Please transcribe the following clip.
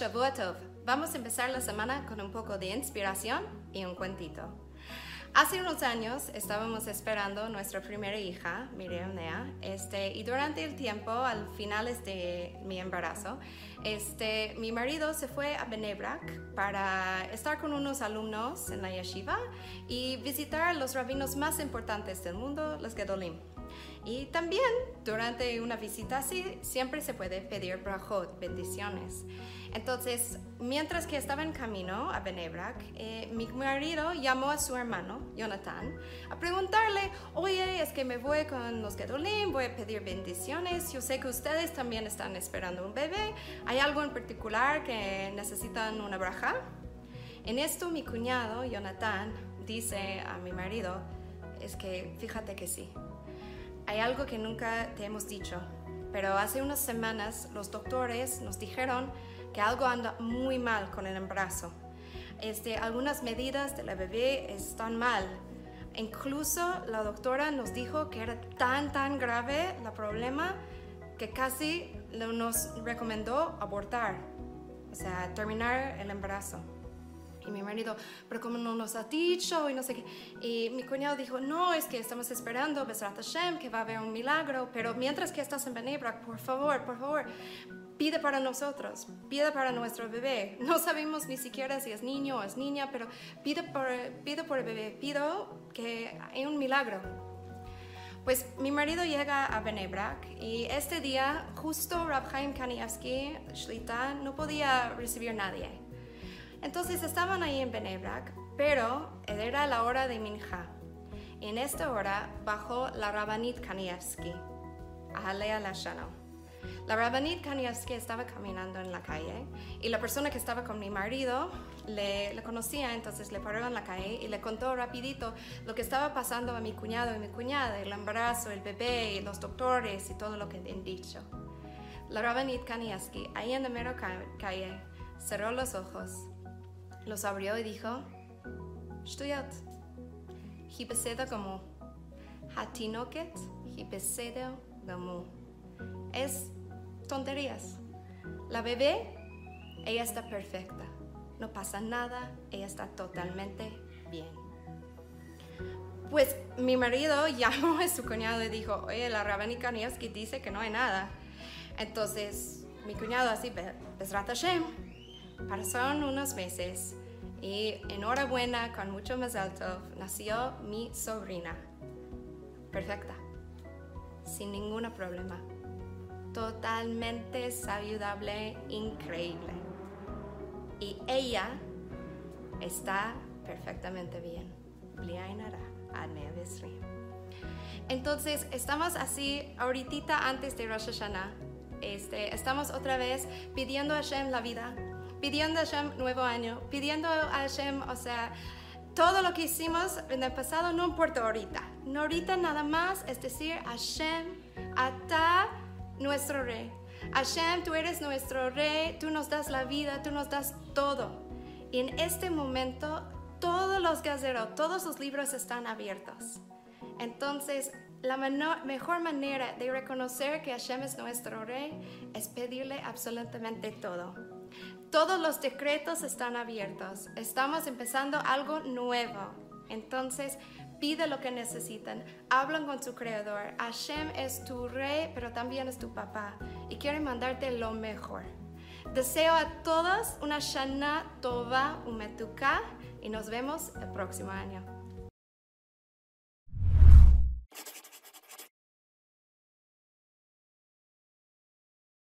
Shavua Tov. Vamos a empezar la semana con un poco de inspiración y un cuentito. Hace unos años estábamos esperando nuestra primera hija, Miriam Nea, este, y durante el tiempo, al finales de mi embarazo, este, mi marido se fue a Benebrak para estar con unos alumnos en la yeshiva y visitar los rabinos más importantes del mundo, los Gedolim. Y también durante una visita así siempre se puede pedir brachot, bendiciones. Entonces, mientras que estaba en camino a Benebrak, eh, mi marido llamó a su hermano, Jonathan, a preguntarle, oye, es que me voy con los Gedolim, voy a pedir bendiciones, yo sé que ustedes también están esperando un bebé, ¿hay algo en particular que necesitan una braja? En esto mi cuñado, Jonathan, dice a mi marido, es que fíjate que sí, hay algo que nunca te hemos dicho, pero hace unas semanas los doctores nos dijeron que algo anda muy mal con el embarazo. Este, algunas medidas de la bebé están mal. Incluso la doctora nos dijo que era tan, tan grave el problema que casi nos recomendó abortar, o sea, terminar el embarazo. Y mi marido, pero como no nos ha dicho y no sé qué. Y mi cuñado dijo, no, es que estamos esperando, Besrat Hashem, que va a haber un milagro, pero mientras que estás en Benebrak, por favor, por favor, pide para nosotros, pide para nuestro bebé. No sabemos ni siquiera si es niño o es niña, pero pide por, pide por el bebé, pido que hay un milagro. Pues mi marido llega a Benebrak y este día justo Rab Chaim Shlita, no podía recibir nadie. Entonces estaban ahí en Benebrak, pero era la hora de Minja. En esta hora bajó la Rabanit Kanievski, a Alea Lashano. La Rabanit Kanievski estaba caminando en la calle y la persona que estaba con mi marido le, le, conocía, entonces le paró en la calle y le contó rapidito lo que estaba pasando a mi cuñado y mi cuñada, el embarazo, el bebé, y los doctores y todo lo que han dicho. La Rabanit Kanievski, ahí en la mera calle, cerró los ojos los abrió y dijo, Shtuyat, hipeseda como, hatinoket, hipeseda como. Es tonterías. La bebé, ella está perfecta. No pasa nada, ella está totalmente bien. Pues mi marido llamó a su cuñado y dijo, oye, la Rabanika Nievski dice que no hay nada. Entonces, mi cuñado así, Besrat Hashem, Pasaron unos meses y enhorabuena, con mucho más alto, nació mi sobrina. Perfecta, sin ningún problema. Totalmente saludable, increíble. Y ella está perfectamente bien. Entonces, estamos así ahorita antes de Rosh Hashanah. Este, estamos otra vez pidiendo a Hashem la vida, pidiendo a Hashem nuevo año, pidiendo a Hashem, o sea, todo lo que hicimos en el pasado no importa ahorita. No ahorita nada más, es decir, Hashem, ata nuestro rey. Hashem, tú eres nuestro rey, tú nos das la vida, tú nos das todo. Y en este momento, todos los gazeros, todos los libros están abiertos. Entonces, la mejor manera de reconocer que Hashem es nuestro rey es pedirle absolutamente todo. Todos los decretos están abiertos. Estamos empezando algo nuevo. Entonces, pide lo que necesitan. Hablan con su creador. Hashem es tu rey, pero también es tu papá. Y quiere mandarte lo mejor. Deseo a todos una Shana Tova Umetuka y nos vemos el próximo año.